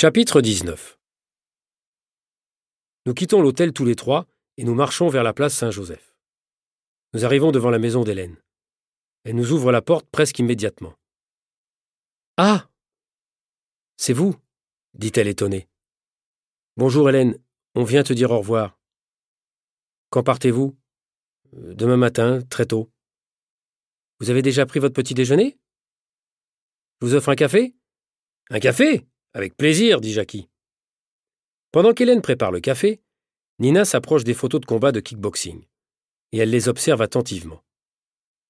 Chapitre 19 Nous quittons l'hôtel tous les trois et nous marchons vers la place Saint-Joseph. Nous arrivons devant la maison d'Hélène. Elle nous ouvre la porte presque immédiatement. Ah C'est vous dit-elle étonnée. Bonjour Hélène, on vient te dire au revoir. Quand partez-vous? Demain matin, très tôt. Vous avez déjà pris votre petit déjeuner? Je vous offre un café? Un café? Avec plaisir, dit Jackie. Pendant qu'Hélène prépare le café, Nina s'approche des photos de combat de kickboxing, et elle les observe attentivement.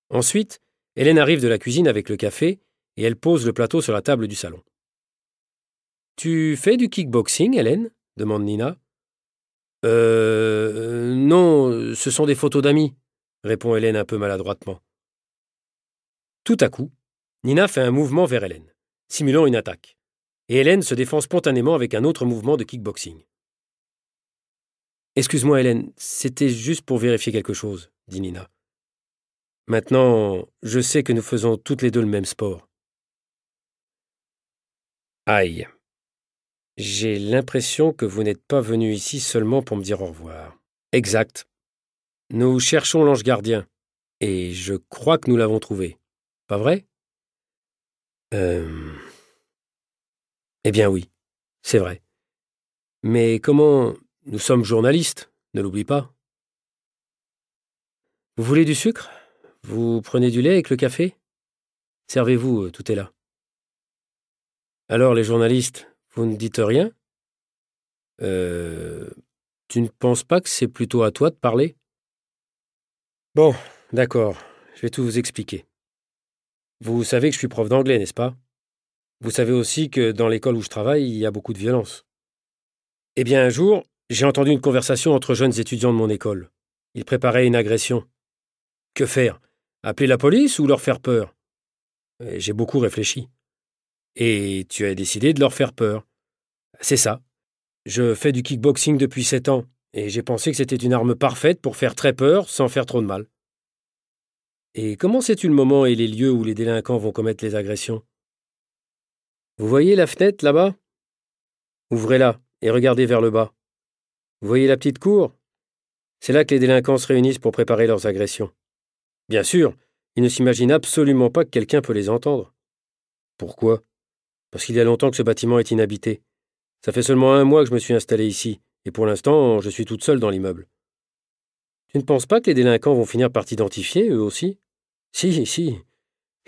Ensuite, Hélène arrive de la cuisine avec le café, et elle pose le plateau sur la table du salon. Tu fais du kickboxing, Hélène? demande Nina. Euh. Non, ce sont des photos d'amis, répond Hélène un peu maladroitement. Tout à coup, Nina fait un mouvement vers Hélène, simulant une attaque. Et Hélène se défend spontanément avec un autre mouvement de kickboxing. Excuse-moi, Hélène, c'était juste pour vérifier quelque chose, dit Nina. Maintenant, je sais que nous faisons toutes les deux le même sport. Aïe. J'ai l'impression que vous n'êtes pas venu ici seulement pour me dire au revoir. Exact. Nous cherchons l'ange gardien, et je crois que nous l'avons trouvé. Pas vrai? Euh. Eh bien oui, c'est vrai. Mais comment Nous sommes journalistes, ne l'oublie pas. Vous voulez du sucre? Vous prenez du lait avec le café? Servez-vous, euh, tout est là. Alors les journalistes, vous ne dites rien? Euh. Tu ne penses pas que c'est plutôt à toi de parler? Bon, d'accord, je vais tout vous expliquer. Vous savez que je suis prof d'anglais, n'est-ce pas? Vous savez aussi que dans l'école où je travaille, il y a beaucoup de violence. Eh bien, un jour, j'ai entendu une conversation entre jeunes étudiants de mon école. Ils préparaient une agression. Que faire? Appeler la police ou leur faire peur? J'ai beaucoup réfléchi. Et tu as décidé de leur faire peur. C'est ça. Je fais du kickboxing depuis sept ans, et j'ai pensé que c'était une arme parfaite pour faire très peur sans faire trop de mal. Et comment sais-tu le moment et les lieux où les délinquants vont commettre les agressions? Vous voyez la fenêtre là-bas? Ouvrez-la et regardez vers le bas. Vous voyez la petite cour? C'est là que les délinquants se réunissent pour préparer leurs agressions. Bien sûr, ils ne s'imaginent absolument pas que quelqu'un peut les entendre. Pourquoi? Parce qu'il y a longtemps que ce bâtiment est inhabité. Ça fait seulement un mois que je me suis installé ici, et pour l'instant, je suis toute seule dans l'immeuble. Tu ne penses pas que les délinquants vont finir par t'identifier, eux aussi? Si, si.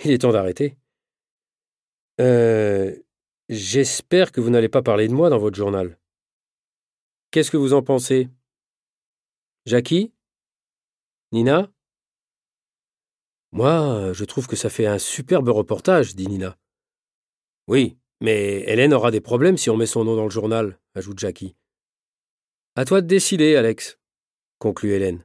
Il est temps d'arrêter. Euh. J'espère que vous n'allez pas parler de moi dans votre journal. Qu'est-ce que vous en pensez? Jackie? Nina? Moi, je trouve que ça fait un superbe reportage, dit Nina. Oui, mais Hélène aura des problèmes si on met son nom dans le journal, ajoute Jackie. À toi de décider, Alex, conclut Hélène.